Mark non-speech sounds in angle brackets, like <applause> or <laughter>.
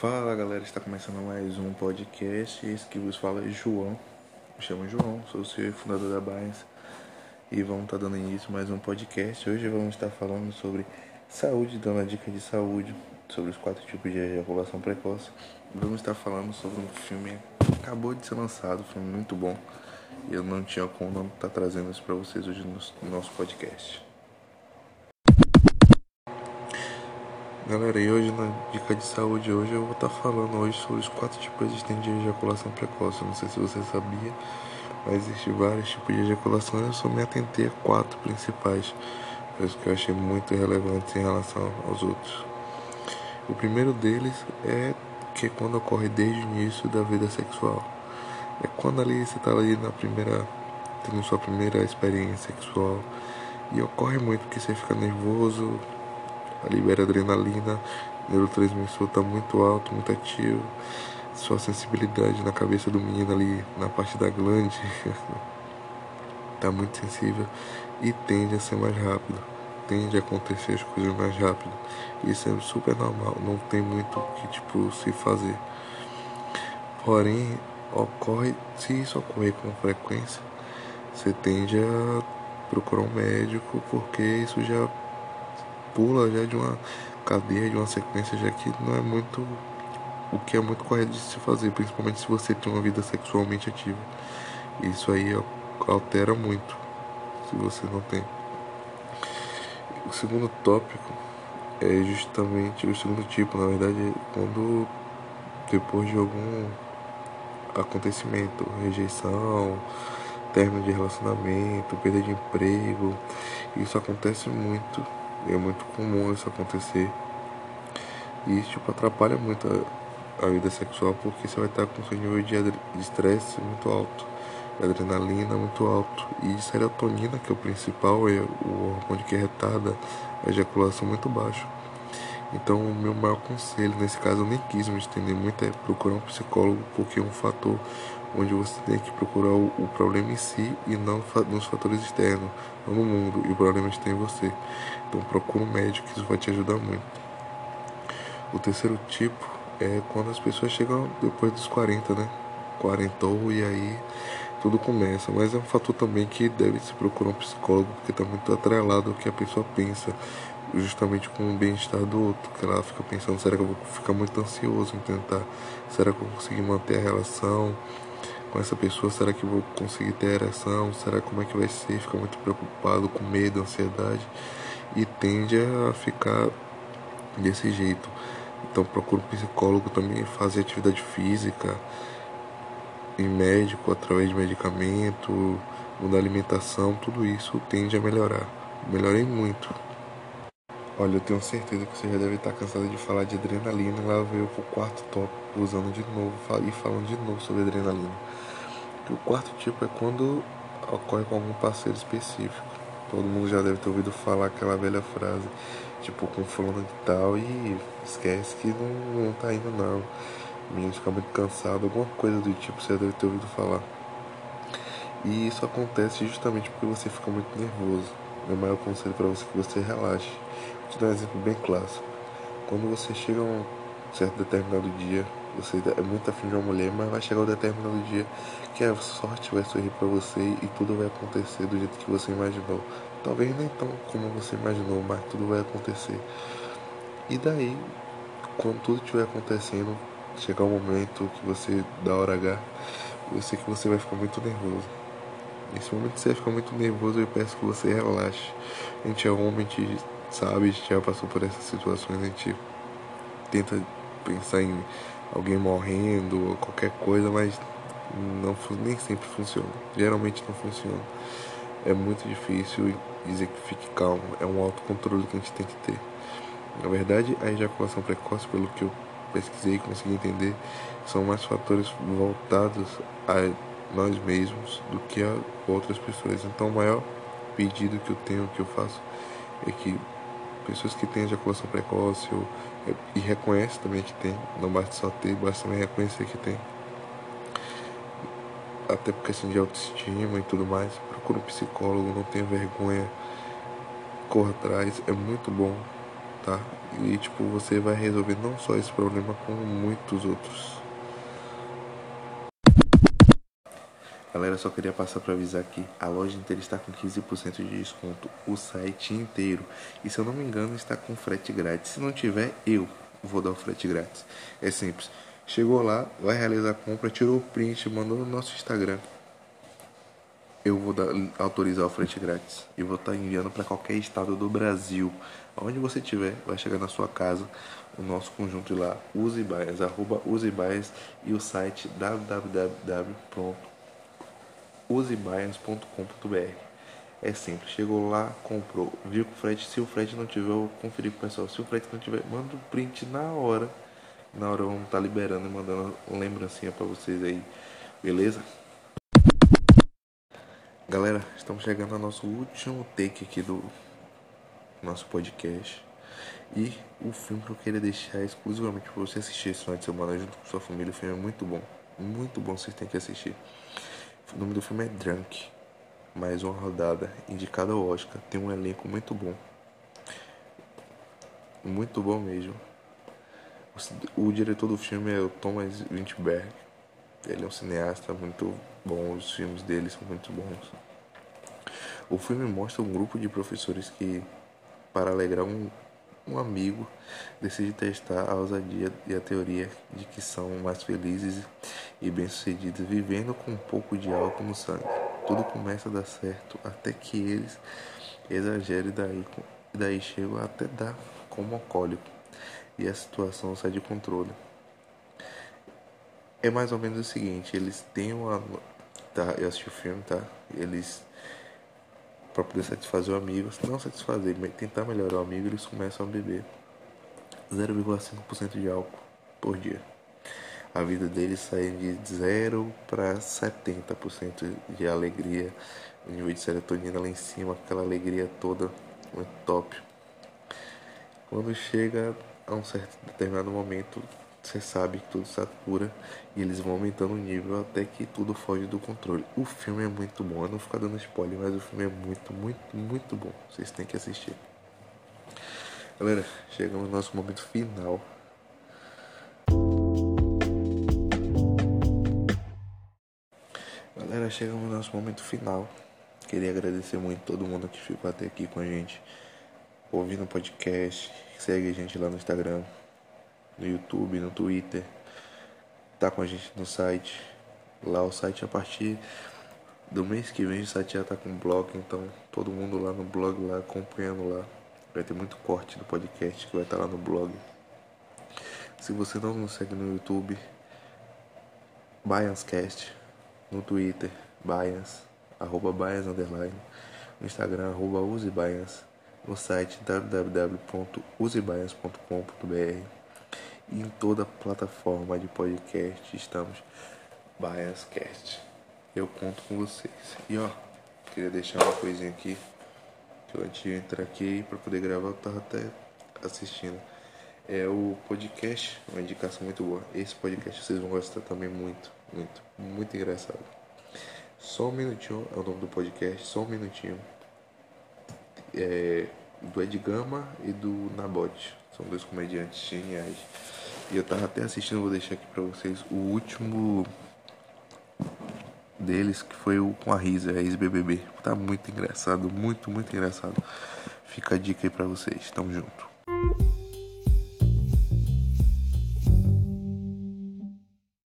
Fala galera, está começando mais um podcast. Esse que vos fala é João. Me chamo João, sou o CEO fundador da Bains e vamos estar dando início a mais um podcast. Hoje vamos estar falando sobre saúde, dando a dica de saúde, sobre os quatro tipos de ejaculação precoce. Vamos estar falando sobre um filme que acabou de ser lançado, um filme muito bom. E eu não tinha como não estar trazendo isso para vocês hoje no nosso podcast. Galera, e hoje na dica de saúde hoje eu vou estar falando hoje sobre os quatro tipos existentes de ejaculação precoce. Não sei se você sabia, mas existem vários tipos de ejaculação. Eu só me atentei a quatro principais, coisas que eu achei muito relevantes em relação aos outros. O primeiro deles é que é quando ocorre desde o início da vida sexual. É quando ali você está ali na primeira, tendo sua primeira experiência sexual e ocorre muito que você fica nervoso, libera adrenalina, neurotransmissor está muito alto, muito ativo, sua sensibilidade na cabeça do menino ali, na parte da glande, está <laughs> muito sensível e tende a ser mais rápido, tende a acontecer as coisas mais rápido. Isso é super normal, não tem muito o que tipo se fazer. Porém, ocorre, se isso ocorrer com frequência, você tende a procurar um médico porque isso já pula já de uma cadeia, de uma sequência, já que não é muito o que é muito correto de se fazer, principalmente se você tem uma vida sexualmente ativa. Isso aí altera muito se você não tem. O segundo tópico é justamente o segundo tipo, na verdade, é quando depois de algum acontecimento, rejeição, término de relacionamento, perda de emprego, isso acontece muito é muito comum isso acontecer. E isso tipo, atrapalha muito a, a, vida sexual porque você vai estar com seu nível de estresse muito alto, adrenalina muito alto e serotonina, que é o principal, é o hormônio que retarda a ejaculação muito baixo. Então, o meu maior conselho, nesse caso eu nem quis me estender muito, é procurar um psicólogo, porque é um fator onde você tem que procurar o, problema em si e não nos fatores externos, não no mundo, e o problema está em você. Então procura um médico, que isso vai te ajudar muito. O terceiro tipo é quando as pessoas chegam depois dos 40, né? 40 e aí tudo começa. Mas é um fator também que deve se procurar um psicólogo, porque está muito atrelado ao que a pessoa pensa, justamente com o bem-estar do outro. Que ela fica pensando, será que eu vou ficar muito ansioso em tentar? Será que eu vou conseguir manter a relação? com essa pessoa? Será que vou conseguir ter ereção? Será como é que vai ser? Fica muito preocupado, com medo, ansiedade e tende a ficar desse jeito. Então procura um psicólogo também, fazer atividade física e médico através de medicamento, mudar alimentação, tudo isso tende a melhorar. Melhorei muito. Olha, eu tenho certeza que você já deve estar cansado de falar de adrenalina. Lá veio pro quarto tópico, usando de novo e falando de novo sobre adrenalina. O quarto tipo é quando ocorre com algum parceiro específico. Todo mundo já deve ter ouvido falar aquela velha frase, tipo, com fulano de tal, e esquece que não, não tá indo não. Menino fica muito cansado, alguma coisa do tipo você deve ter ouvido falar. E isso acontece justamente porque você fica muito nervoso. Meu maior conselho para você é que você relaxe. Vou te dar um exemplo bem clássico. Quando você chega a um certo determinado dia, você é muito afim de uma mulher, mas vai chegar um determinado dia que a sorte vai sorrir para você e tudo vai acontecer do jeito que você imaginou. Talvez nem tão como você imaginou, mas tudo vai acontecer. E daí, quando tudo estiver acontecendo, chegar o um momento que você dá hora H, eu sei que você vai ficar muito nervoso. Nesse momento você fica muito nervoso, eu peço que você relaxe. A gente é homem, a gente sabe, a gente já passou por essas situações, a gente tenta pensar em alguém morrendo ou qualquer coisa, mas não nem sempre funciona. Geralmente não funciona. É muito difícil dizer que fique calmo. É um autocontrole que a gente tem que ter. Na verdade, a ejaculação precoce, pelo que eu pesquisei e consegui entender, são mais fatores voltados a nós mesmos do que a outras pessoas. Então, o maior pedido que eu tenho, que eu faço, é que pessoas que têm ejaculação precoce ou, e reconhecem também que tem, não basta só ter, basta também reconhecer que tem. Até por questão de autoestima e tudo mais, procura um psicólogo, não tenha vergonha, corra atrás, é muito bom tá? E tipo, você vai resolver não só esse problema, como muitos outros. Galera, só queria passar para avisar que a loja inteira está com 15% de desconto, o site inteiro. E se eu não me engano, está com frete grátis. Se não tiver, eu vou dar o frete grátis. É simples. Chegou lá, vai realizar a compra, tirou o print, mandou no nosso Instagram. Eu vou dar, autorizar o frete grátis e vou estar tá enviando para qualquer estado do Brasil. Onde você estiver, vai chegar na sua casa o nosso conjunto lá, usebaias, arroba usebaias e o site www.usebaias.com.br. É simples, chegou lá, comprou, viu com o frete, se o frete não tiver, eu conferi com o pessoal. Se o frete não tiver, manda o print na hora na hora vamos estar tá liberando e mandando lembrancinha para vocês aí, beleza? Galera, estamos chegando ao nosso último take aqui do nosso podcast. E o filme que eu queria deixar exclusivamente para você assistir esse final de semana junto com sua família. O filme é muito bom, muito bom, vocês têm que assistir. O nome do filme é Drunk, mais uma rodada indicada ao Oscar. Tem um elenco muito bom, muito bom mesmo. O diretor do filme é o Thomas Winterberg. Ele é um cineasta muito bom, os filmes dele são muito bons. O filme mostra um grupo de professores que, para alegrar um, um amigo, decide testar a ousadia e a teoria de que são mais felizes e bem-sucedidos vivendo com um pouco de álcool no sangue. Tudo começa a dar certo até que eles exagerem daí, daí chegam até dar como alcoólico e a situação sai de controle. É mais ou menos o seguinte, eles têm uma. Tá, eu assisti o filme, tá? Eles. Pra poder satisfazer o amigo, não satisfazer, tentar melhorar o amigo, eles começam a beber 0,5% de álcool por dia. A vida deles sai de 0 para 70% de alegria, o nível de serotonina lá em cima, aquela alegria toda, muito top. Quando chega a um certo determinado momento você sabe que tudo satura e eles vão aumentando o nível até que tudo foge do controle. O filme é muito bom, eu não ficar dando spoiler, mas o filme é muito, muito, muito bom. Vocês têm que assistir. Galera, chegamos no nosso momento final. Chegamos no nosso momento final. Queria agradecer muito todo mundo que ficou até aqui com a gente ouvindo o podcast, segue a gente lá no Instagram, no YouTube, no Twitter, tá com a gente no site. Lá o site a partir do mês que vem o site já tá com blog, então todo mundo lá no blog lá acompanhando lá. Vai ter muito corte do podcast que vai estar tá lá no blog. Se você não nos segue no YouTube, Bianscast, no Twitter, Bians, arroba Bians underline, no Instagram, arroba use Bians no site www.usebaias.com.br e em toda plataforma de podcast estamos Biascast. Eu conto com vocês. E ó, queria deixar uma coisinha aqui que eu antes de entrar aqui para poder gravar eu tava até assistindo. É o podcast, uma indicação muito boa. Esse podcast vocês vão gostar também muito, muito, muito engraçado. Só um minutinho é o nome do podcast, só um minutinho é, do Ed Gama e do Nabote. São dois comediantes geniais. E eu tava até assistindo, vou deixar aqui pra vocês o último deles, que foi o com a Risa, a ex-BBB. Tá muito engraçado, muito, muito engraçado. Fica a dica aí pra vocês. Tamo junto.